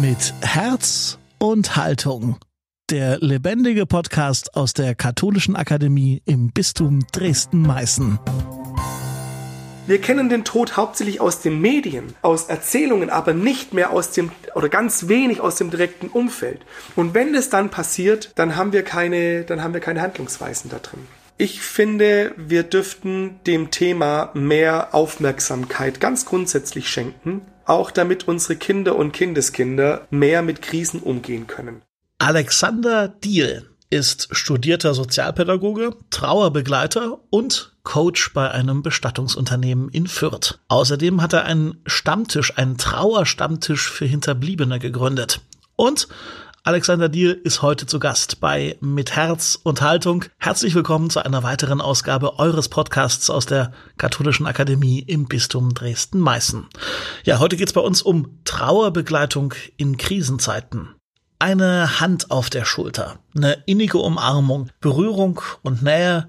Mit Herz und Haltung. Der lebendige Podcast aus der Katholischen Akademie im Bistum Dresden-Meißen. Wir kennen den Tod hauptsächlich aus den Medien, aus Erzählungen, aber nicht mehr aus dem oder ganz wenig aus dem direkten Umfeld. Und wenn es dann passiert, dann haben wir keine, dann haben wir keine Handlungsweisen da drin. Ich finde, wir dürften dem Thema mehr Aufmerksamkeit ganz grundsätzlich schenken, auch damit unsere Kinder und Kindeskinder mehr mit Krisen umgehen können. Alexander Diel ist studierter Sozialpädagoge, Trauerbegleiter und Coach bei einem Bestattungsunternehmen in Fürth. Außerdem hat er einen Stammtisch, einen Trauerstammtisch für Hinterbliebene gegründet. Und Alexander Diel ist heute zu Gast bei Mit Herz und Haltung. Herzlich willkommen zu einer weiteren Ausgabe eures Podcasts aus der Katholischen Akademie im Bistum Dresden-Meißen. Ja, heute geht's bei uns um Trauerbegleitung in Krisenzeiten. Eine Hand auf der Schulter, eine innige Umarmung, Berührung und Nähe,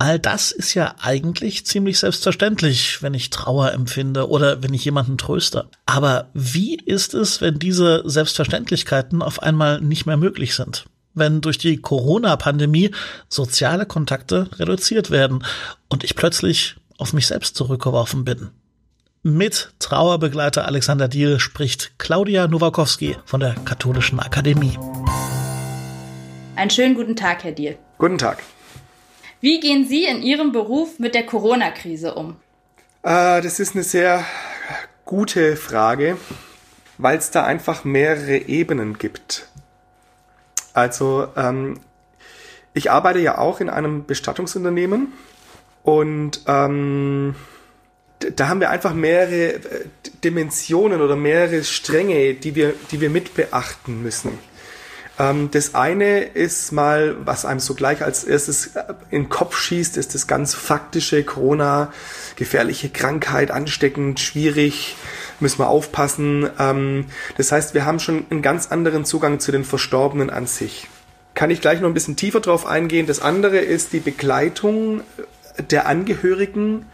All das ist ja eigentlich ziemlich selbstverständlich, wenn ich Trauer empfinde oder wenn ich jemanden tröste. Aber wie ist es, wenn diese Selbstverständlichkeiten auf einmal nicht mehr möglich sind? Wenn durch die Corona-Pandemie soziale Kontakte reduziert werden und ich plötzlich auf mich selbst zurückgeworfen bin? Mit Trauerbegleiter Alexander Diel spricht Claudia Nowakowski von der Katholischen Akademie. Einen schönen guten Tag, Herr Diel. Guten Tag. Wie gehen Sie in Ihrem Beruf mit der Corona-Krise um? Äh, das ist eine sehr gute Frage, weil es da einfach mehrere Ebenen gibt. Also ähm, ich arbeite ja auch in einem Bestattungsunternehmen und ähm, da haben wir einfach mehrere äh, Dimensionen oder mehrere Stränge, die wir, die wir mit beachten müssen. Ähm, das eine ist mal, was einem so gleich als erstes äh, in den Kopf schießt, ist das ganz faktische Corona, gefährliche Krankheit, ansteckend, schwierig, müssen wir aufpassen. Ähm, das heißt, wir haben schon einen ganz anderen Zugang zu den Verstorbenen an sich. Kann ich gleich noch ein bisschen tiefer drauf eingehen. Das andere ist die Begleitung der Angehörigen.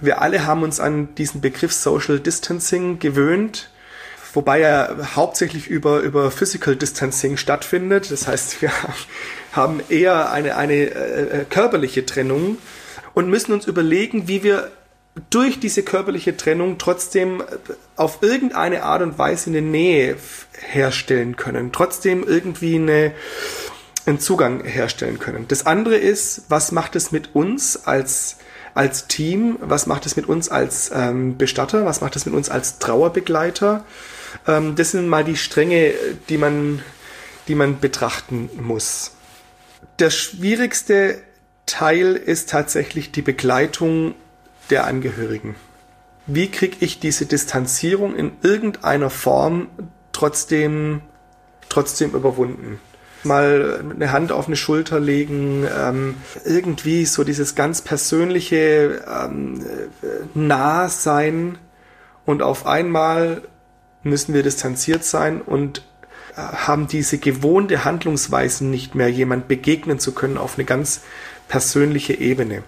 Wir alle haben uns an diesen Begriff Social Distancing gewöhnt wobei er hauptsächlich über, über Physical Distancing stattfindet. Das heißt, wir haben eher eine, eine äh, körperliche Trennung und müssen uns überlegen, wie wir durch diese körperliche Trennung trotzdem auf irgendeine Art und Weise eine Nähe herstellen können, trotzdem irgendwie eine, einen Zugang herstellen können. Das andere ist, was macht es mit uns als als Team, was macht es mit uns als ähm, Bestatter, was macht es mit uns als Trauerbegleiter, ähm, das sind mal die Stränge, die man, die man betrachten muss. Der schwierigste Teil ist tatsächlich die Begleitung der Angehörigen. Wie kriege ich diese Distanzierung in irgendeiner Form trotzdem, trotzdem überwunden? Mal eine Hand auf eine Schulter legen, ähm, irgendwie so dieses ganz persönliche ähm, Nahsein und auf einmal müssen wir distanziert sein und äh, haben diese gewohnte Handlungsweisen nicht mehr, jemand begegnen zu können auf eine ganz persönliche Ebene.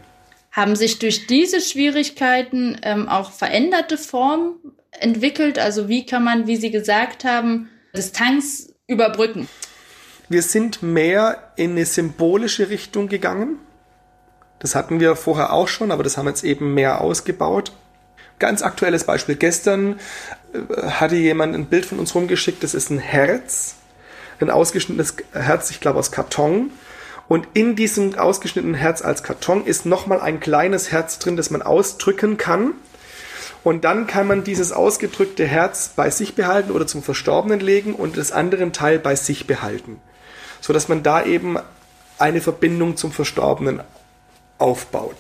Haben sich durch diese Schwierigkeiten ähm, auch veränderte Formen entwickelt? Also wie kann man, wie Sie gesagt haben, Distanz überbrücken? Wir sind mehr in eine symbolische Richtung gegangen. Das hatten wir vorher auch schon, aber das haben wir jetzt eben mehr ausgebaut. Ganz aktuelles Beispiel. Gestern hatte jemand ein Bild von uns rumgeschickt, das ist ein Herz, ein ausgeschnittenes Herz, ich glaube aus Karton. Und in diesem ausgeschnittenen Herz als Karton ist nochmal ein kleines Herz drin, das man ausdrücken kann. Und dann kann man dieses ausgedrückte Herz bei sich behalten oder zum Verstorbenen legen und das andere Teil bei sich behalten. So dass man da eben eine Verbindung zum Verstorbenen aufbaut.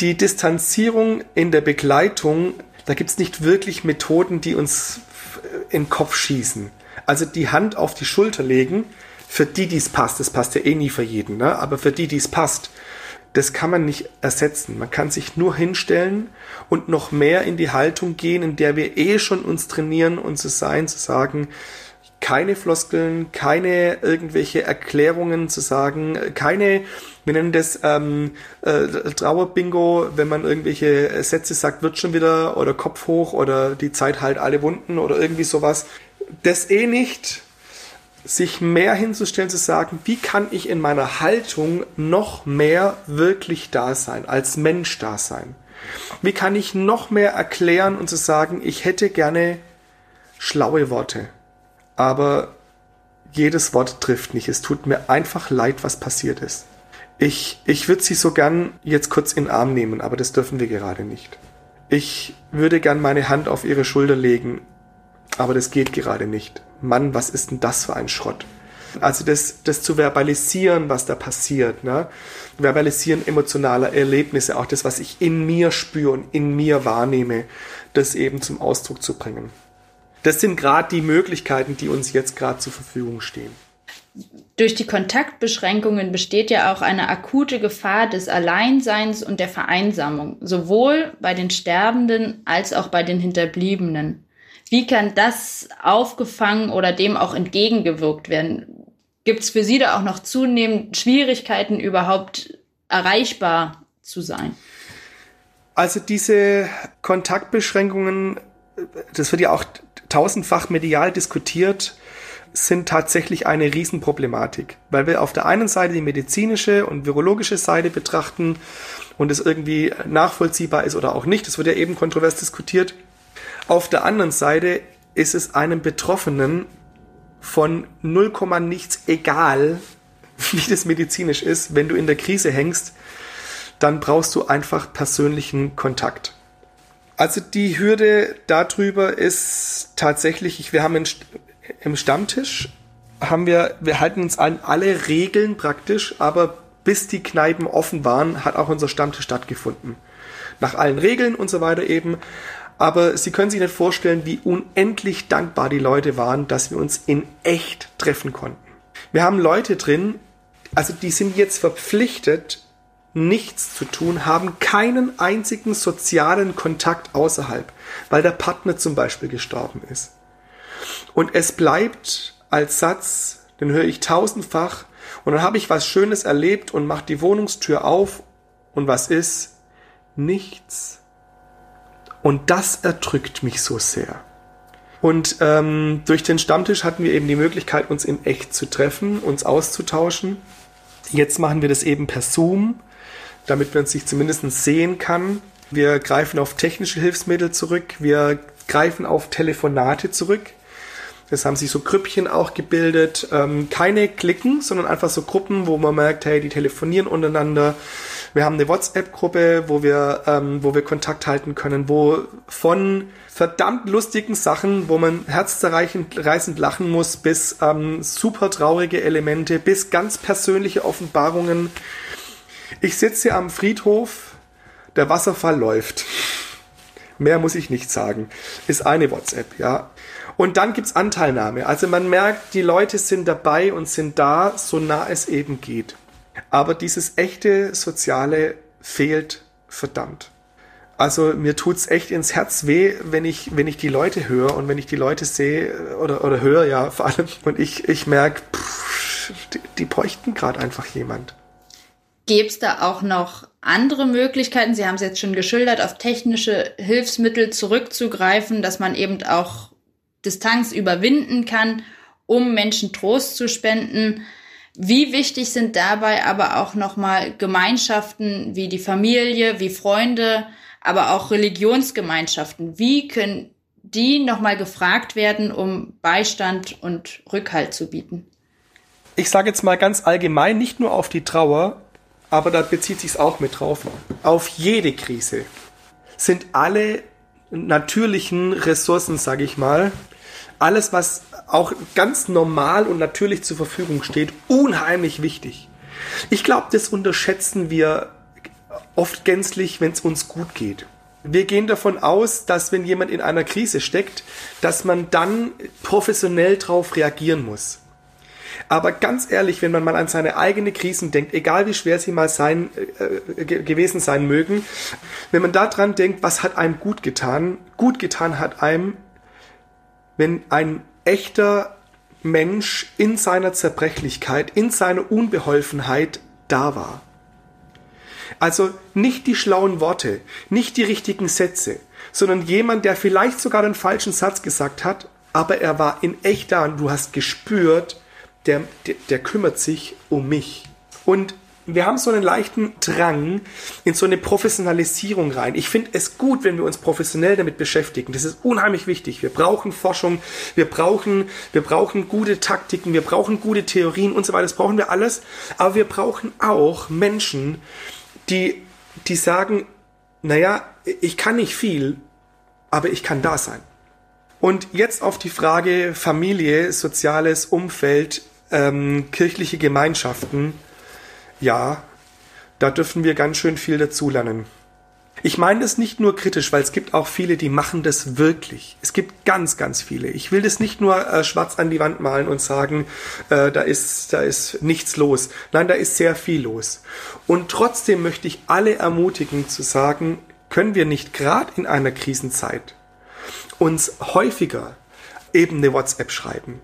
Die Distanzierung in der Begleitung da gibt es nicht wirklich Methoden, die uns in den Kopf schießen. Also die Hand auf die Schulter legen, für die dies passt, das passt ja eh nie für jeden, ne? aber für die dies passt, das kann man nicht ersetzen. Man kann sich nur hinstellen und noch mehr in die Haltung gehen, in der wir eh schon uns trainieren, uns zu sein, zu sagen, keine Floskeln, keine irgendwelche Erklärungen zu sagen, keine, wir nennen das ähm, äh, Trauerbingo, wenn man irgendwelche Sätze sagt, wird schon wieder oder Kopf hoch oder die Zeit halt alle Wunden oder irgendwie sowas. das eh nicht, sich mehr hinzustellen, zu sagen, wie kann ich in meiner Haltung noch mehr wirklich da sein, als Mensch da sein? Wie kann ich noch mehr erklären und zu sagen, ich hätte gerne schlaue Worte, aber jedes Wort trifft nicht. Es tut mir einfach leid, was passiert ist. Ich, ich würde sie so gern jetzt kurz in den Arm nehmen, aber das dürfen wir gerade nicht. Ich würde gern meine Hand auf ihre Schulter legen, aber das geht gerade nicht. Mann, was ist denn das für ein Schrott? Also das, das zu verbalisieren, was da passiert, ne? verbalisieren emotionaler Erlebnisse, auch das, was ich in mir spüre und in mir wahrnehme, das eben zum Ausdruck zu bringen. Das sind gerade die Möglichkeiten, die uns jetzt gerade zur Verfügung stehen. Durch die Kontaktbeschränkungen besteht ja auch eine akute Gefahr des Alleinseins und der Vereinsamung, sowohl bei den Sterbenden als auch bei den Hinterbliebenen. Wie kann das aufgefangen oder dem auch entgegengewirkt werden? Gibt es für Sie da auch noch zunehmend Schwierigkeiten, überhaupt erreichbar zu sein? Also diese Kontaktbeschränkungen, das wird ja auch tausendfach medial diskutiert, sind tatsächlich eine Riesenproblematik, weil wir auf der einen Seite die medizinische und virologische Seite betrachten und es irgendwie nachvollziehbar ist oder auch nicht. Das wird ja eben kontrovers diskutiert. Auf der anderen Seite ist es einem Betroffenen von 0, nichts egal, wie das medizinisch ist. Wenn du in der Krise hängst, dann brauchst du einfach persönlichen Kontakt. Also die Hürde darüber ist tatsächlich, wir haben im Stammtisch haben wir, wir halten uns an alle Regeln praktisch, aber bis die Kneipen offen waren, hat auch unser Stammtisch stattgefunden. Nach allen Regeln und so weiter eben. Aber Sie können sich nicht vorstellen, wie unendlich dankbar die Leute waren, dass wir uns in echt treffen konnten. Wir haben Leute drin, also die sind jetzt verpflichtet, nichts zu tun, haben keinen einzigen sozialen Kontakt außerhalb, weil der Partner zum Beispiel gestorben ist. Und es bleibt als Satz, den höre ich tausendfach, und dann habe ich was Schönes erlebt und mache die Wohnungstür auf und was ist? Nichts. Und das erdrückt mich so sehr. Und ähm, durch den Stammtisch hatten wir eben die Möglichkeit, uns in echt zu treffen, uns auszutauschen. Jetzt machen wir das eben per Zoom damit man sich zumindest sehen kann. Wir greifen auf technische Hilfsmittel zurück. Wir greifen auf Telefonate zurück. Es haben sich so Grüppchen auch gebildet. Ähm, keine Klicken, sondern einfach so Gruppen, wo man merkt, hey, die telefonieren untereinander. Wir haben eine WhatsApp-Gruppe, wo wir, ähm, wo wir Kontakt halten können, wo von verdammt lustigen Sachen, wo man herzzerreißend lachen muss, bis ähm, super traurige Elemente, bis ganz persönliche Offenbarungen ich sitze am Friedhof, der Wasserfall läuft. Mehr muss ich nicht sagen. Ist eine WhatsApp, ja. Und dann gibt's Anteilnahme. Also man merkt, die Leute sind dabei und sind da, so nah es eben geht. Aber dieses echte Soziale fehlt verdammt. Also mir tut's echt ins Herz weh, wenn ich, wenn ich die Leute höre und wenn ich die Leute sehe oder, oder höre, ja, vor allem. Und ich, ich merke, die, die bräuchten gerade einfach jemand. Gäbe es da auch noch andere Möglichkeiten? Sie haben es jetzt schon geschildert, auf technische Hilfsmittel zurückzugreifen, dass man eben auch Distanz überwinden kann, um Menschen Trost zu spenden. Wie wichtig sind dabei aber auch nochmal Gemeinschaften wie die Familie, wie Freunde, aber auch Religionsgemeinschaften? Wie können die nochmal gefragt werden, um Beistand und Rückhalt zu bieten? Ich sage jetzt mal ganz allgemein, nicht nur auf die Trauer, aber da bezieht sich auch mit drauf. Auf jede Krise sind alle natürlichen Ressourcen, sage ich mal, alles, was auch ganz normal und natürlich zur Verfügung steht, unheimlich wichtig. Ich glaube, das unterschätzen wir oft gänzlich, wenn es uns gut geht. Wir gehen davon aus, dass wenn jemand in einer Krise steckt, dass man dann professionell darauf reagieren muss. Aber ganz ehrlich, wenn man mal an seine eigene Krisen denkt, egal wie schwer sie mal sein, äh, äh gewesen sein mögen, wenn man daran denkt, was hat einem gut getan? Gut getan hat einem, wenn ein echter Mensch in seiner Zerbrechlichkeit, in seiner Unbeholfenheit da war. Also nicht die schlauen Worte, nicht die richtigen Sätze, sondern jemand, der vielleicht sogar den falschen Satz gesagt hat, aber er war in echt da und du hast gespürt, der, der, der kümmert sich um mich. Und wir haben so einen leichten Drang in so eine Professionalisierung rein. Ich finde es gut, wenn wir uns professionell damit beschäftigen. Das ist unheimlich wichtig. Wir brauchen Forschung, wir brauchen, wir brauchen gute Taktiken, wir brauchen gute Theorien und so weiter. Das brauchen wir alles. Aber wir brauchen auch Menschen, die, die sagen, naja, ich kann nicht viel, aber ich kann da sein. Und jetzt auf die Frage Familie, soziales Umfeld, ähm, kirchliche Gemeinschaften ja, da dürfen wir ganz schön viel dazulernen. Ich meine das nicht nur kritisch, weil es gibt auch viele, die machen das wirklich. Es gibt ganz, ganz viele. Ich will das nicht nur äh, schwarz an die Wand malen und sagen, äh, da ist, da ist nichts los. Nein, da ist sehr viel los. Und trotzdem möchte ich alle ermutigen zu sagen, können wir nicht gerade in einer Krisenzeit uns häufiger eben eine WhatsApp schreiben,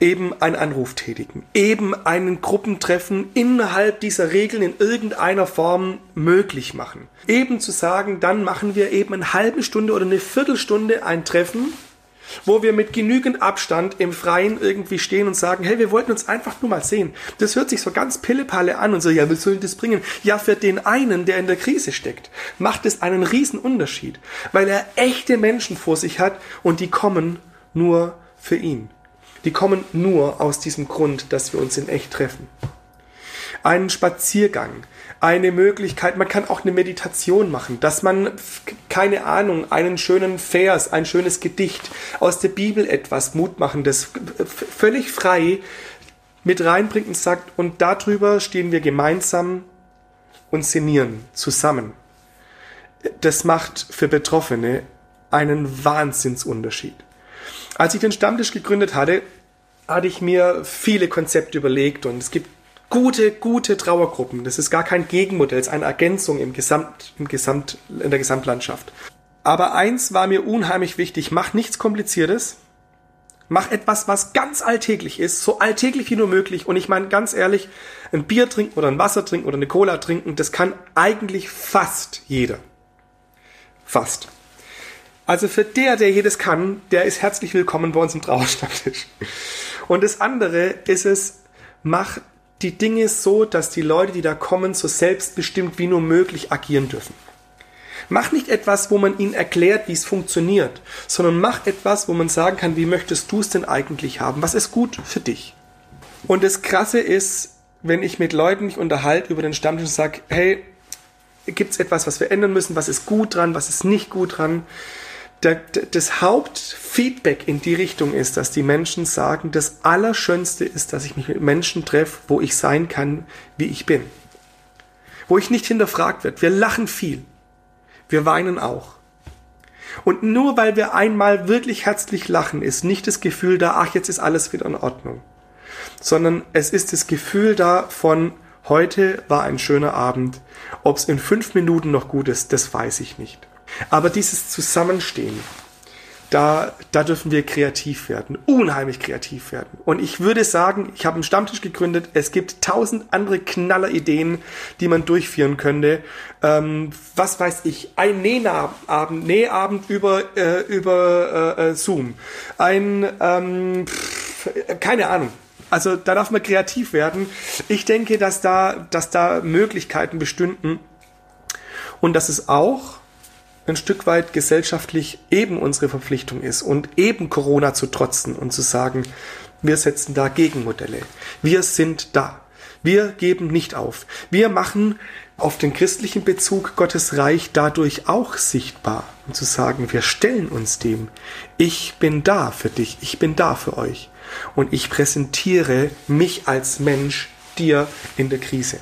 eben einen Anruf tätigen, eben einen Gruppentreffen innerhalb dieser Regeln in irgendeiner Form möglich machen. Eben zu sagen, dann machen wir eben eine halbe Stunde oder eine Viertelstunde ein Treffen, wo wir mit genügend Abstand im Freien irgendwie stehen und sagen, hey, wir wollten uns einfach nur mal sehen. Das hört sich so ganz pillepalle an und so, ja, wir sollen das bringen? Ja, für den einen, der in der Krise steckt, macht es einen riesen Unterschied, weil er echte Menschen vor sich hat und die kommen nur für ihn. Die kommen nur aus diesem Grund, dass wir uns in echt treffen. Einen Spaziergang, eine Möglichkeit, man kann auch eine Meditation machen, dass man, keine Ahnung, einen schönen Vers, ein schönes Gedicht aus der Bibel etwas Mutmachendes, völlig frei mit reinbringt und sagt, und darüber stehen wir gemeinsam und sinnieren zusammen. Das macht für Betroffene einen Wahnsinnsunterschied. Als ich den Stammtisch gegründet hatte, hatte ich mir viele Konzepte überlegt und es gibt gute, gute Trauergruppen. Das ist gar kein Gegenmodell, es ist eine Ergänzung im Gesamt, im Gesamt, in der Gesamtlandschaft. Aber eins war mir unheimlich wichtig, mach nichts Kompliziertes, mach etwas, was ganz alltäglich ist, so alltäglich wie nur möglich. Und ich meine ganz ehrlich, ein Bier trinken oder ein Wasser trinken oder eine Cola trinken, das kann eigentlich fast jeder. Fast. Also für der, der jedes kann, der ist herzlich willkommen bei uns im Trauerstammtisch. Und das andere ist es, mach die Dinge so, dass die Leute, die da kommen, so selbstbestimmt wie nur möglich agieren dürfen. Mach nicht etwas, wo man ihnen erklärt, wie es funktioniert, sondern mach etwas, wo man sagen kann, wie möchtest du es denn eigentlich haben? Was ist gut für dich? Und das Krasse ist, wenn ich mit Leuten mich unterhalte über den Stammtisch und sage, hey, gibt es etwas, was wir ändern müssen? Was ist gut dran? Was ist nicht gut dran? Der, das Hauptfeedback in die Richtung ist, dass die Menschen sagen, das Allerschönste ist, dass ich mich mit Menschen treffe, wo ich sein kann, wie ich bin. Wo ich nicht hinterfragt werde. Wir lachen viel. Wir weinen auch. Und nur weil wir einmal wirklich herzlich lachen, ist nicht das Gefühl da, ach, jetzt ist alles wieder in Ordnung. Sondern es ist das Gefühl da von, heute war ein schöner Abend. Ob es in fünf Minuten noch gut ist, das weiß ich nicht. Aber dieses Zusammenstehen, da, da dürfen wir kreativ werden, unheimlich kreativ werden. Und ich würde sagen, ich habe einen Stammtisch gegründet, es gibt tausend andere Knallerideen, die man durchführen könnte. Ähm, was weiß ich, ein Nähabend, Nähabend über, äh, über äh, äh, Zoom, ein, ähm, pff, keine Ahnung. Also da darf man kreativ werden. Ich denke, dass da, dass da Möglichkeiten bestünden und dass es auch ein Stück weit gesellschaftlich eben unsere Verpflichtung ist und eben Corona zu trotzen und zu sagen, wir setzen da Gegenmodelle. Wir sind da. Wir geben nicht auf. Wir machen auf den christlichen Bezug Gottes Reich dadurch auch sichtbar und zu sagen, wir stellen uns dem. Ich bin da für dich. Ich bin da für euch. Und ich präsentiere mich als Mensch dir in der Krise.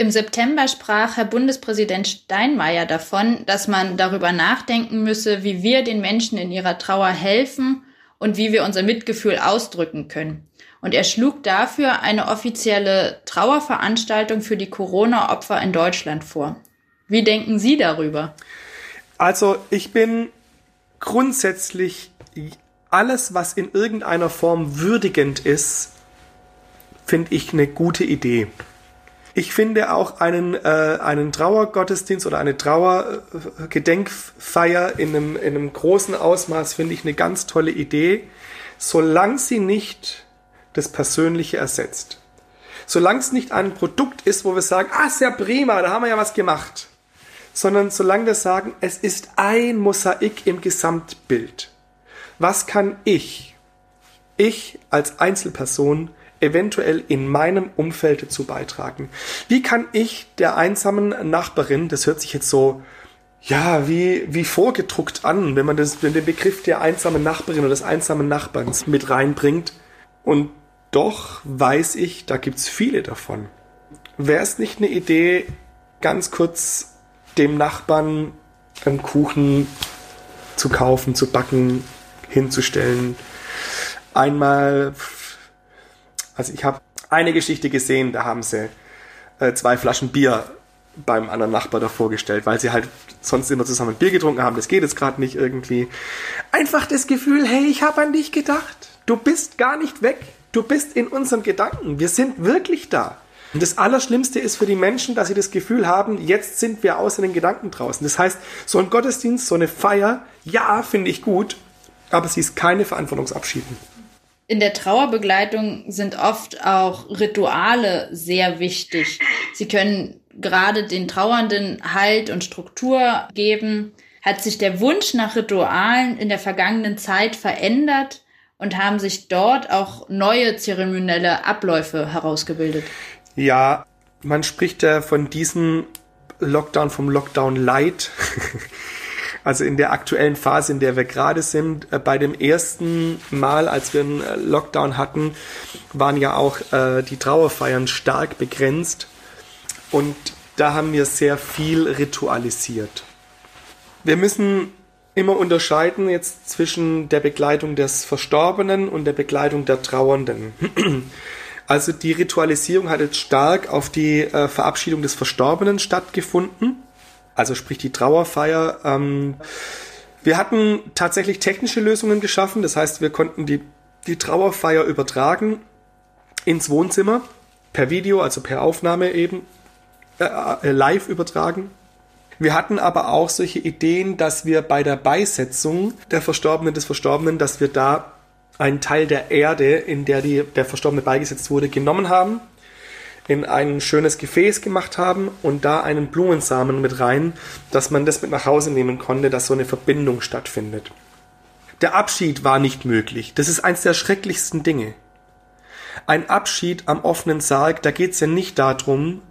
Im September sprach Herr Bundespräsident Steinmeier davon, dass man darüber nachdenken müsse, wie wir den Menschen in ihrer Trauer helfen und wie wir unser Mitgefühl ausdrücken können. Und er schlug dafür eine offizielle Trauerveranstaltung für die Corona-Opfer in Deutschland vor. Wie denken Sie darüber? Also ich bin grundsätzlich alles, was in irgendeiner Form würdigend ist, finde ich eine gute Idee. Ich finde auch einen, äh, einen Trauergottesdienst oder eine Trauergedenkfeier in einem, in einem großen Ausmaß finde ich eine ganz tolle Idee, solange sie nicht das Persönliche ersetzt. Solange es nicht ein Produkt ist, wo wir sagen, ah, sehr prima, da haben wir ja was gemacht. Sondern solange wir sagen, es ist ein Mosaik im Gesamtbild. Was kann ich, ich als Einzelperson, eventuell in meinem Umfeld dazu beitragen? Wie kann ich der einsamen Nachbarin, das hört sich jetzt so, ja, wie, wie vorgedruckt an, wenn man das, wenn den Begriff der einsamen Nachbarin oder des einsamen Nachbarns mit reinbringt und doch weiß ich, da gibt's viele davon. Wäre es nicht eine Idee, ganz kurz dem Nachbarn einen Kuchen zu kaufen, zu backen, hinzustellen? Einmal, also ich habe eine Geschichte gesehen, da haben sie äh, zwei Flaschen Bier beim anderen Nachbar davor gestellt, weil sie halt sonst immer zusammen Bier getrunken haben. Das geht jetzt gerade nicht irgendwie. Einfach das Gefühl, hey, ich habe an dich gedacht. Du bist gar nicht weg. Du bist in unseren Gedanken. Wir sind wirklich da. Und das Allerschlimmste ist für die Menschen, dass sie das Gefühl haben, jetzt sind wir aus den Gedanken draußen. Das heißt, so ein Gottesdienst, so eine Feier, ja, finde ich gut, aber sie ist keine Verantwortungsabschieden. In der Trauerbegleitung sind oft auch Rituale sehr wichtig. Sie können gerade den Trauernden Halt und Struktur geben. Hat sich der Wunsch nach Ritualen in der vergangenen Zeit verändert? und haben sich dort auch neue zeremonielle Abläufe herausgebildet. Ja, man spricht ja von diesem Lockdown vom Lockdown Light. Also in der aktuellen Phase, in der wir gerade sind, äh, bei dem ersten Mal, als wir einen äh, Lockdown hatten, waren ja auch äh, die Trauerfeiern stark begrenzt. Und da haben wir sehr viel ritualisiert. Wir müssen immer unterscheiden jetzt zwischen der Begleitung des Verstorbenen und der Begleitung der Trauernden. Also die Ritualisierung hat jetzt stark auf die äh, Verabschiedung des Verstorbenen stattgefunden. Also sprich die Trauerfeier. Ähm, wir hatten tatsächlich technische Lösungen geschaffen. Das heißt, wir konnten die, die Trauerfeier übertragen ins Wohnzimmer per Video, also per Aufnahme eben, äh, äh, live übertragen. Wir hatten aber auch solche Ideen, dass wir bei der Beisetzung der Verstorbenen des Verstorbenen, dass wir da einen Teil der Erde, in der die, der Verstorbene beigesetzt wurde, genommen haben, in ein schönes Gefäß gemacht haben und da einen Blumensamen mit rein, dass man das mit nach Hause nehmen konnte, dass so eine Verbindung stattfindet. Der Abschied war nicht möglich. Das ist eins der schrecklichsten Dinge. Ein Abschied am offenen Sarg, da geht es ja nicht darum,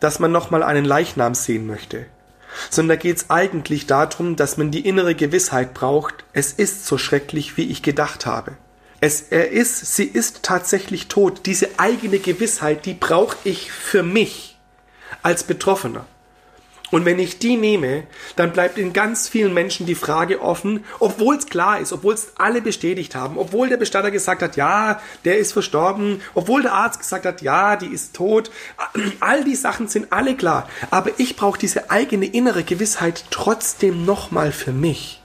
dass man nochmal einen Leichnam sehen möchte sondern da geht es eigentlich darum, dass man die innere Gewissheit braucht, es ist so schrecklich, wie ich gedacht habe. Es, er ist, sie ist tatsächlich tot. Diese eigene Gewissheit, die brauche ich für mich als Betroffener. Und wenn ich die nehme, dann bleibt in ganz vielen Menschen die Frage offen, obwohl es klar ist, obwohl es alle bestätigt haben, obwohl der Bestatter gesagt hat, ja, der ist verstorben, obwohl der Arzt gesagt hat, ja, die ist tot. All die Sachen sind alle klar. Aber ich brauche diese eigene innere Gewissheit trotzdem nochmal für mich.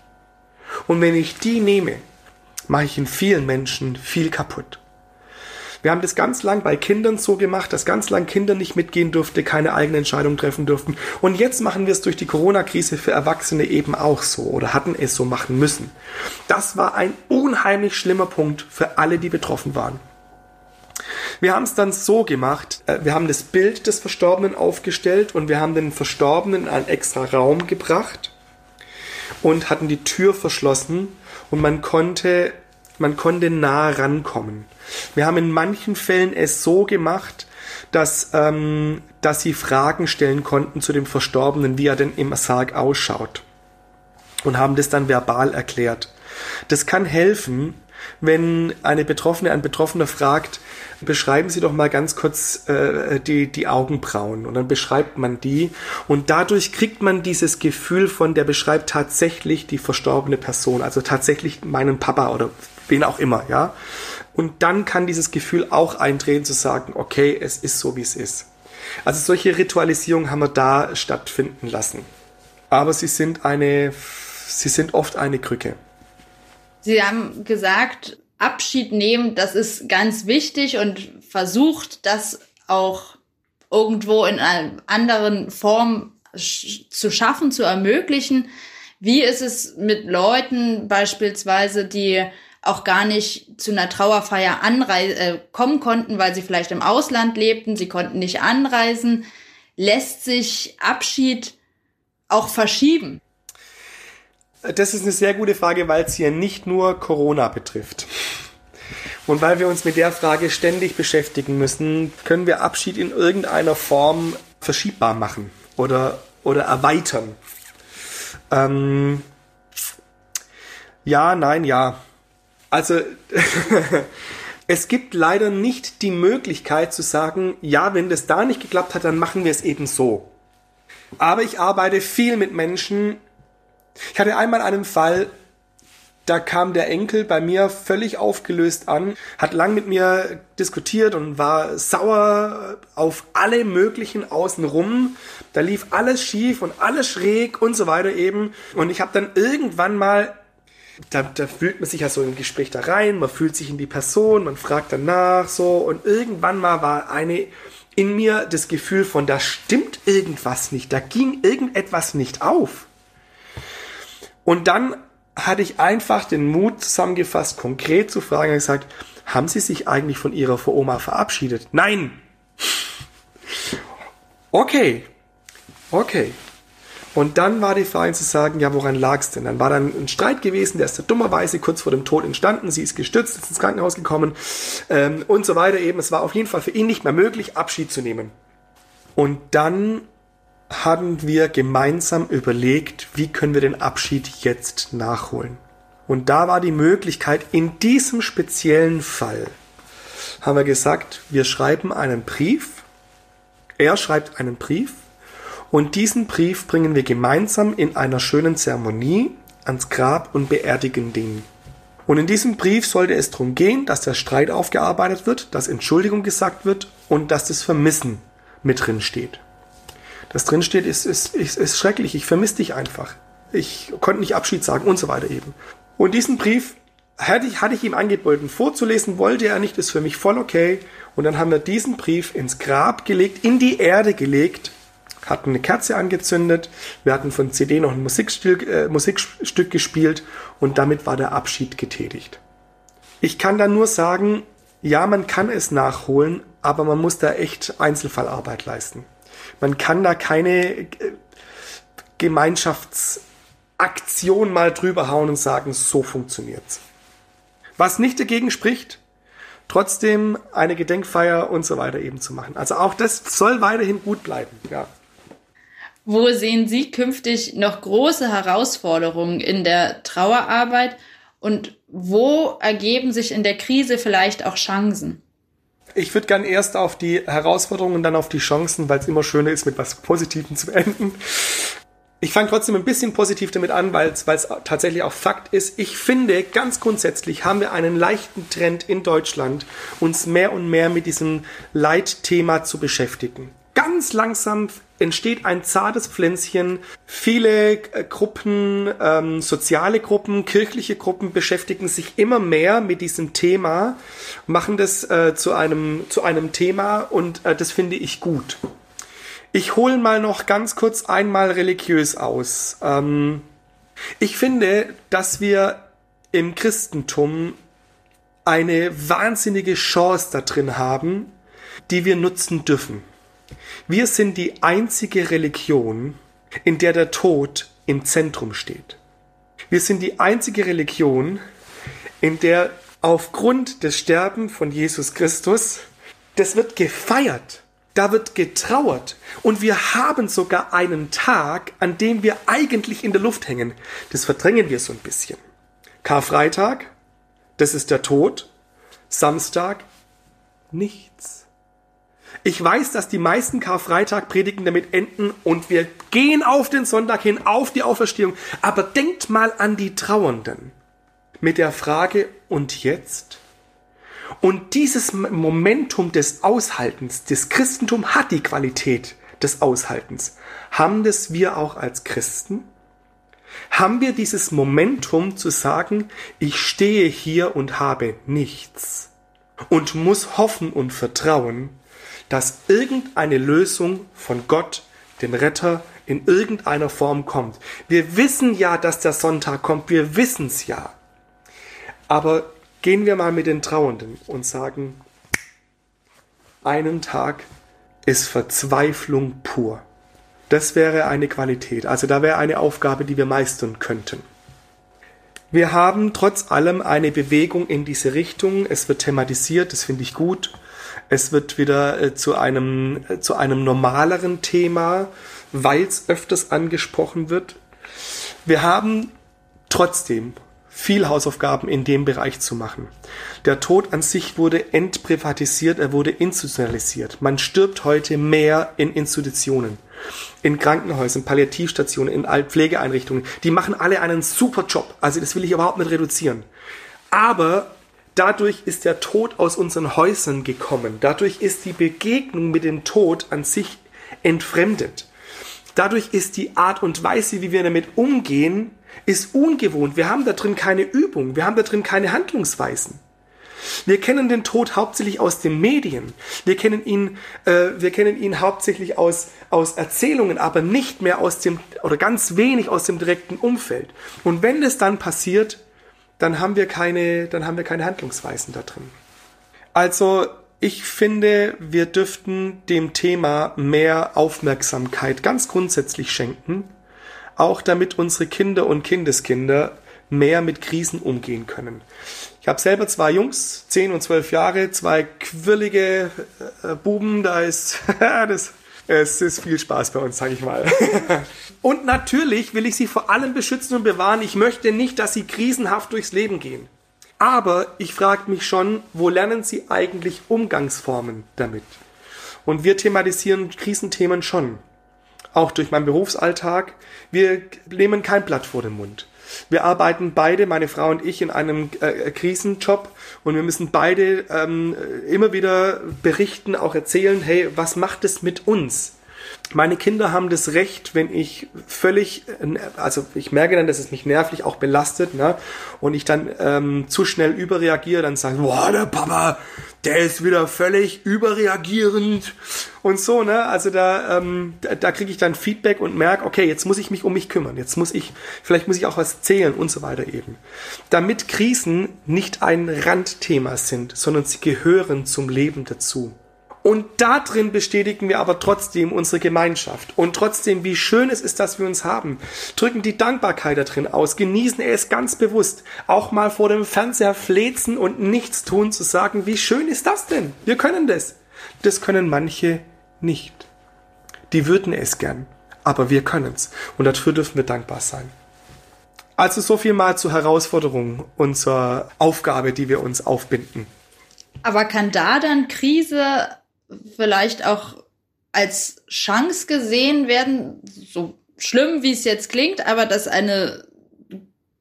Und wenn ich die nehme, mache ich in vielen Menschen viel kaputt. Wir haben das ganz lang bei Kindern so gemacht, dass ganz lang Kinder nicht mitgehen durften, keine eigene Entscheidung treffen durften. Und jetzt machen wir es durch die Corona-Krise für Erwachsene eben auch so oder hatten es so machen müssen. Das war ein unheimlich schlimmer Punkt für alle, die betroffen waren. Wir haben es dann so gemacht, äh, wir haben das Bild des Verstorbenen aufgestellt und wir haben den Verstorbenen in einen extra Raum gebracht und hatten die Tür verschlossen und man konnte, man konnte nah rankommen. Wir haben in manchen Fällen es so gemacht, dass, ähm, dass sie Fragen stellen konnten zu dem Verstorbenen, wie er denn im Sarg ausschaut. Und haben das dann verbal erklärt. Das kann helfen, wenn eine Betroffene, ein Betroffener fragt, beschreiben Sie doch mal ganz kurz äh, die, die Augenbrauen. Und dann beschreibt man die. Und dadurch kriegt man dieses Gefühl von, der beschreibt tatsächlich die verstorbene Person, also tatsächlich meinen Papa oder wen auch immer, ja. Und dann kann dieses Gefühl auch eintreten zu sagen, okay, es ist so, wie es ist. Also solche Ritualisierungen haben wir da stattfinden lassen. Aber sie sind eine, sie sind oft eine Krücke. Sie haben gesagt, Abschied nehmen, das ist ganz wichtig und versucht, das auch irgendwo in einer anderen Form zu schaffen, zu ermöglichen. Wie ist es mit Leuten beispielsweise, die auch gar nicht zu einer Trauerfeier anreisen, äh, kommen konnten, weil sie vielleicht im Ausland lebten, sie konnten nicht anreisen. Lässt sich Abschied auch verschieben? Das ist eine sehr gute Frage, weil es hier nicht nur Corona betrifft. Und weil wir uns mit der Frage ständig beschäftigen müssen, können wir Abschied in irgendeiner Form verschiebbar machen oder, oder erweitern. Ähm, ja, nein, ja. Also es gibt leider nicht die Möglichkeit zu sagen, ja, wenn das da nicht geklappt hat, dann machen wir es eben so. Aber ich arbeite viel mit Menschen. Ich hatte einmal einen Fall, da kam der Enkel bei mir völlig aufgelöst an, hat lang mit mir diskutiert und war sauer auf alle möglichen außenrum. Da lief alles schief und alles schräg und so weiter eben. Und ich habe dann irgendwann mal da, da fühlt man sich ja so im Gespräch da rein, man fühlt sich in die Person, man fragt danach so und irgendwann mal war eine in mir das Gefühl von, da stimmt irgendwas nicht, da ging irgendetwas nicht auf. Und dann hatte ich einfach den Mut zusammengefasst, konkret zu fragen und gesagt, haben Sie sich eigentlich von Ihrer Oma verabschiedet? Nein! Okay. Okay. Und dann war die Frage zu sagen, ja, woran lag es denn? Dann war dann ein Streit gewesen, der ist dummerweise kurz vor dem Tod entstanden. Sie ist gestürzt, ist ins Krankenhaus gekommen ähm, und so weiter eben. Es war auf jeden Fall für ihn nicht mehr möglich, Abschied zu nehmen. Und dann haben wir gemeinsam überlegt, wie können wir den Abschied jetzt nachholen. Und da war die Möglichkeit, in diesem speziellen Fall haben wir gesagt, wir schreiben einen Brief. Er schreibt einen Brief und diesen Brief bringen wir gemeinsam in einer schönen Zeremonie ans Grab und beerdigen den. Und in diesem Brief sollte es darum gehen, dass der Streit aufgearbeitet wird, dass Entschuldigung gesagt wird und dass das Vermissen mit drin steht. Das drin steht, ist, ist, ist, ist schrecklich, ich vermisse dich einfach. Ich konnte nicht Abschied sagen und so weiter eben. Und diesen Brief hatte ich, hatte ich ihm angeboten vorzulesen, wollte er nicht, ist für mich voll okay. Und dann haben wir diesen Brief ins Grab gelegt, in die Erde gelegt hatten eine Kerze angezündet, wir hatten von CD noch ein Musikstück, äh, Musikstück gespielt und damit war der Abschied getätigt. Ich kann da nur sagen, ja, man kann es nachholen, aber man muss da echt Einzelfallarbeit leisten. Man kann da keine äh, Gemeinschaftsaktion mal drüber hauen und sagen, so funktioniert's. Was nicht dagegen spricht, trotzdem eine Gedenkfeier und so weiter eben zu machen. Also auch das soll weiterhin gut bleiben, ja. Wo sehen Sie künftig noch große Herausforderungen in der Trauerarbeit und wo ergeben sich in der Krise vielleicht auch Chancen? Ich würde gern erst auf die Herausforderungen dann auf die Chancen, weil es immer schöner ist, mit was Positivem zu enden. Ich fange trotzdem ein bisschen positiv damit an, weil es tatsächlich auch Fakt ist. Ich finde, ganz grundsätzlich haben wir einen leichten Trend in Deutschland, uns mehr und mehr mit diesem Leitthema zu beschäftigen. Ganz langsam entsteht ein zartes Pflänzchen. Viele äh, Gruppen, ähm, soziale Gruppen, kirchliche Gruppen beschäftigen sich immer mehr mit diesem Thema, machen das äh, zu, einem, zu einem Thema und äh, das finde ich gut. Ich hole mal noch ganz kurz einmal religiös aus. Ähm, ich finde, dass wir im Christentum eine wahnsinnige Chance da drin haben, die wir nutzen dürfen. Wir sind die einzige Religion, in der der Tod im Zentrum steht. Wir sind die einzige Religion, in der aufgrund des Sterben von Jesus Christus, das wird gefeiert, da wird getrauert und wir haben sogar einen Tag, an dem wir eigentlich in der Luft hängen. Das verdrängen wir so ein bisschen. Karfreitag, das ist der Tod. Samstag, nichts. Ich weiß, dass die meisten Karfreitag-Predigen damit enden und wir gehen auf den Sonntag hin, auf die Auferstehung. Aber denkt mal an die Trauernden. Mit der Frage, und jetzt? Und dieses Momentum des Aushaltens, das Christentum hat die Qualität des Aushaltens. Haben das wir auch als Christen? Haben wir dieses Momentum zu sagen, ich stehe hier und habe nichts und muss hoffen und vertrauen, dass irgendeine Lösung von Gott, dem Retter, in irgendeiner Form kommt. Wir wissen ja, dass der Sonntag kommt, wir wissen es ja. Aber gehen wir mal mit den Trauernden und sagen, einen Tag ist Verzweiflung pur. Das wäre eine Qualität. Also da wäre eine Aufgabe, die wir meistern könnten. Wir haben trotz allem eine Bewegung in diese Richtung. Es wird thematisiert, das finde ich gut. Es wird wieder äh, zu einem, äh, zu einem normaleren Thema, weil es öfters angesprochen wird. Wir haben trotzdem viel Hausaufgaben in dem Bereich zu machen. Der Tod an sich wurde entprivatisiert, er wurde institutionalisiert. Man stirbt heute mehr in Institutionen, in Krankenhäusern, Palliativstationen, in Altpflegeeinrichtungen. Die machen alle einen super Job. Also das will ich überhaupt nicht reduzieren. Aber dadurch ist der Tod aus unseren Häusern gekommen. Dadurch ist die Begegnung mit dem Tod an sich entfremdet. Dadurch ist die Art und Weise, wie wir damit umgehen, ist ungewohnt. Wir haben da drin keine Übung. Wir haben da drin keine Handlungsweisen. Wir kennen den Tod hauptsächlich aus den Medien. Wir kennen ihn, äh, wir kennen ihn hauptsächlich aus, aus Erzählungen, aber nicht mehr aus dem, oder ganz wenig aus dem direkten Umfeld. Und wenn das dann passiert, dann haben wir keine, dann haben wir keine Handlungsweisen da drin. Also, ich finde, wir dürften dem Thema mehr Aufmerksamkeit ganz grundsätzlich schenken, auch damit unsere Kinder und Kindeskinder mehr mit Krisen umgehen können. Ich habe selber zwei Jungs, zehn und zwölf Jahre, zwei quirlige äh, Buben, da ist das es ist viel Spaß bei uns, sage ich mal. und natürlich will ich sie vor allem beschützen und bewahren. Ich möchte nicht, dass sie krisenhaft durchs Leben gehen. Aber ich frage mich schon, wo lernen sie eigentlich Umgangsformen damit? Und wir thematisieren Krisenthemen schon. Auch durch meinen Berufsalltag. Wir nehmen kein Blatt vor den Mund. Wir arbeiten beide, meine Frau und ich, in einem äh, Krisenjob und wir müssen beide ähm, immer wieder berichten, auch erzählen, hey, was macht es mit uns? Meine Kinder haben das Recht, wenn ich völlig, also ich merke dann, dass es mich nervlich auch belastet, ne? Und ich dann ähm, zu schnell überreagiere, dann sagen, boah, der Papa, der ist wieder völlig überreagierend und so, ne? Also da, ähm, da, da kriege ich dann Feedback und merke, okay, jetzt muss ich mich um mich kümmern, jetzt muss ich, vielleicht muss ich auch was zählen und so weiter eben. Damit Krisen nicht ein Randthema sind, sondern sie gehören zum Leben dazu. Und da drin bestätigen wir aber trotzdem unsere Gemeinschaft. Und trotzdem, wie schön es ist, dass wir uns haben. Drücken die Dankbarkeit da drin aus. Genießen es ganz bewusst. Auch mal vor dem Fernseher flezen und nichts tun, zu sagen, wie schön ist das denn? Wir können das. Das können manche nicht. Die würden es gern. Aber wir können es. Und dafür dürfen wir dankbar sein. Also so viel mal zur Herausforderung und zur Aufgabe, die wir uns aufbinden. Aber kann da dann Krise vielleicht auch als Chance gesehen werden, so schlimm wie es jetzt klingt, aber dass eine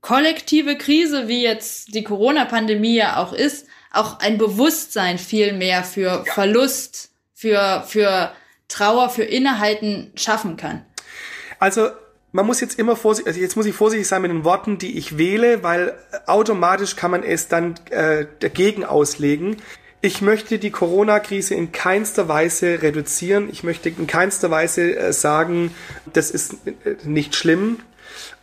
kollektive Krise, wie jetzt die Corona-Pandemie ja auch ist, auch ein Bewusstsein viel mehr für ja. Verlust, für, für Trauer, für Innehalten schaffen kann. Also man muss jetzt immer vorsichtig, also jetzt muss ich vorsichtig sein mit den Worten, die ich wähle, weil automatisch kann man es dann äh, dagegen auslegen. Ich möchte die Corona-Krise in keinster Weise reduzieren. Ich möchte in keinster Weise äh, sagen, das ist äh, nicht schlimm.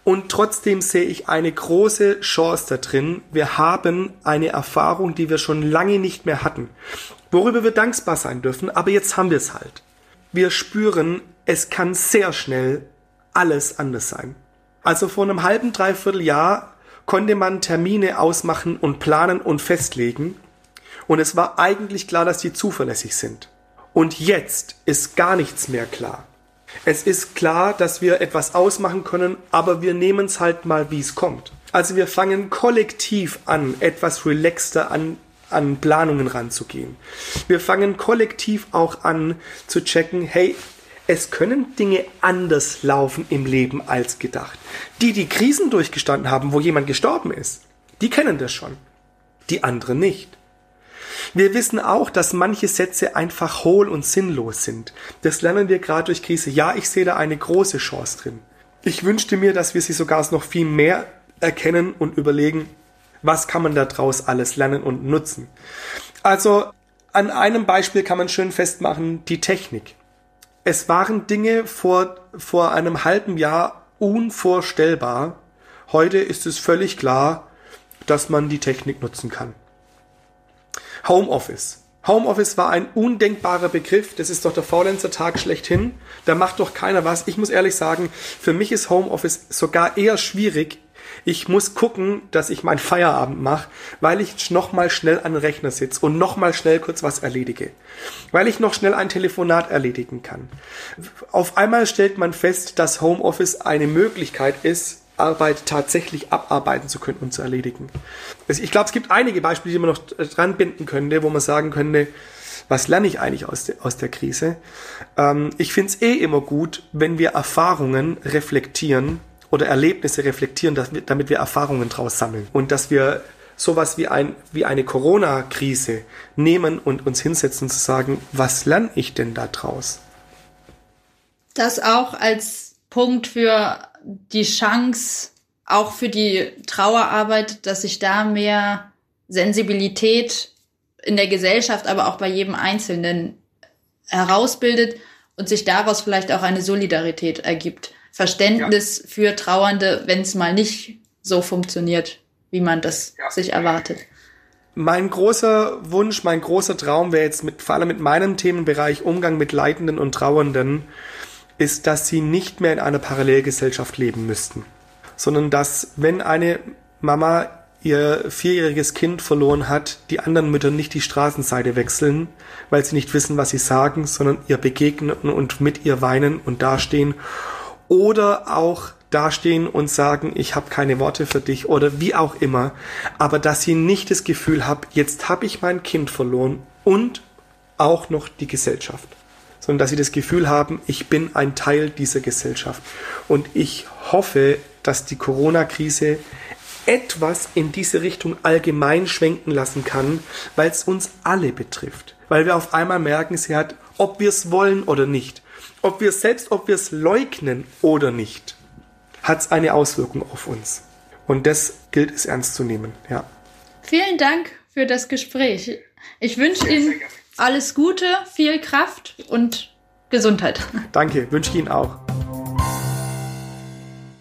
Und trotzdem sehe ich eine große Chance da drin. Wir haben eine Erfahrung, die wir schon lange nicht mehr hatten, worüber wir dankbar sein dürfen. Aber jetzt haben wir es halt. Wir spüren, es kann sehr schnell alles anders sein. Also vor einem halben, dreiviertel Jahr konnte man Termine ausmachen und planen und festlegen. Und es war eigentlich klar, dass die zuverlässig sind. Und jetzt ist gar nichts mehr klar. Es ist klar, dass wir etwas ausmachen können, aber wir nehmen es halt mal, wie es kommt. Also wir fangen kollektiv an, etwas relaxter an, an Planungen ranzugehen. Wir fangen kollektiv auch an zu checken, hey, es können Dinge anders laufen im Leben als gedacht. Die, die Krisen durchgestanden haben, wo jemand gestorben ist, die kennen das schon. Die anderen nicht. Wir wissen auch, dass manche Sätze einfach hohl und sinnlos sind. Das lernen wir gerade durch Krise. Ja, ich sehe da eine große Chance drin. Ich wünschte mir, dass wir sie sogar noch viel mehr erkennen und überlegen, was kann man daraus alles lernen und nutzen. Also an einem Beispiel kann man schön festmachen, die Technik. Es waren Dinge vor, vor einem halben Jahr unvorstellbar. Heute ist es völlig klar, dass man die Technik nutzen kann. Homeoffice. Homeoffice war ein undenkbarer Begriff. Das ist doch der Faulenzer-Tag schlechthin. Da macht doch keiner was. Ich muss ehrlich sagen, für mich ist Homeoffice sogar eher schwierig. Ich muss gucken, dass ich meinen Feierabend mache, weil ich noch mal schnell an den Rechner sitze und noch mal schnell kurz was erledige. Weil ich noch schnell ein Telefonat erledigen kann. Auf einmal stellt man fest, dass Homeoffice eine Möglichkeit ist, Arbeit tatsächlich abarbeiten zu können und zu erledigen. Ich glaube, es gibt einige Beispiele, die man noch dran binden könnte, wo man sagen könnte, was lerne ich eigentlich aus, de, aus der Krise? Ähm, ich finde es eh immer gut, wenn wir Erfahrungen reflektieren oder Erlebnisse reflektieren, wir, damit wir Erfahrungen draus sammeln und dass wir sowas wie, ein, wie eine Corona-Krise nehmen und uns hinsetzen zu sagen, was lerne ich denn da draus? Das auch als Punkt für die Chance auch für die Trauerarbeit, dass sich da mehr Sensibilität in der Gesellschaft, aber auch bei jedem Einzelnen herausbildet und sich daraus vielleicht auch eine Solidarität ergibt. Verständnis ja. für Trauernde, wenn es mal nicht so funktioniert, wie man das ja. sich erwartet. Mein großer Wunsch, mein großer Traum wäre jetzt mit, vor allem mit meinem Themenbereich Umgang mit Leidenden und Trauernden, ist, dass sie nicht mehr in einer Parallelgesellschaft leben müssten, sondern dass, wenn eine Mama ihr vierjähriges Kind verloren hat, die anderen Mütter nicht die Straßenseite wechseln, weil sie nicht wissen, was sie sagen, sondern ihr begegnen und mit ihr weinen und dastehen oder auch dastehen und sagen, ich habe keine Worte für dich oder wie auch immer, aber dass sie nicht das Gefühl hat, jetzt habe ich mein Kind verloren und auch noch die Gesellschaft sondern dass sie das Gefühl haben, ich bin ein Teil dieser Gesellschaft. Und ich hoffe, dass die Corona-Krise etwas in diese Richtung allgemein schwenken lassen kann, weil es uns alle betrifft. Weil wir auf einmal merken, sie hat, ob wir es wollen oder nicht, ob wir es selbst, ob wir es leugnen oder nicht, hat es eine Auswirkung auf uns. Und das gilt es ernst zu nehmen, ja. Vielen Dank für das Gespräch. Ich wünsche Ihnen alles Gute, viel Kraft und Gesundheit. Danke, wünsche ich Ihnen auch.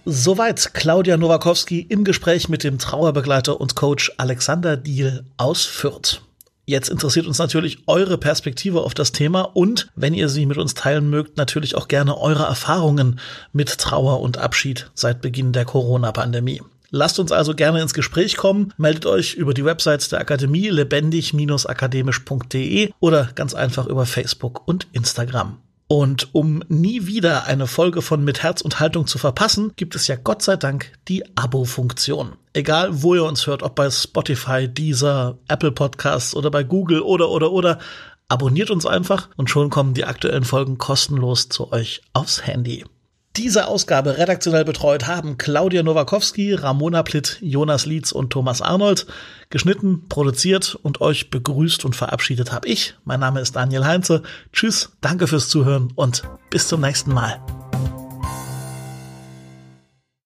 Soweit Claudia Nowakowski im Gespräch mit dem Trauerbegleiter und Coach Alexander Diel aus Fürth. Jetzt interessiert uns natürlich eure Perspektive auf das Thema und, wenn ihr sie mit uns teilen mögt, natürlich auch gerne eure Erfahrungen mit Trauer und Abschied seit Beginn der Corona-Pandemie. Lasst uns also gerne ins Gespräch kommen. Meldet euch über die Websites der Akademie lebendig-akademisch.de oder ganz einfach über Facebook und Instagram. Und um nie wieder eine Folge von Mit Herz und Haltung zu verpassen, gibt es ja Gott sei Dank die Abo-Funktion. Egal, wo ihr uns hört, ob bei Spotify, Deezer, Apple Podcasts oder bei Google oder oder oder, abonniert uns einfach und schon kommen die aktuellen Folgen kostenlos zu euch aufs Handy. Diese Ausgabe redaktionell betreut haben Claudia Nowakowski, Ramona Plitt, Jonas Lietz und Thomas Arnold. Geschnitten, produziert und euch begrüßt und verabschiedet habe ich. Mein Name ist Daniel Heinze. Tschüss, danke fürs Zuhören und bis zum nächsten Mal.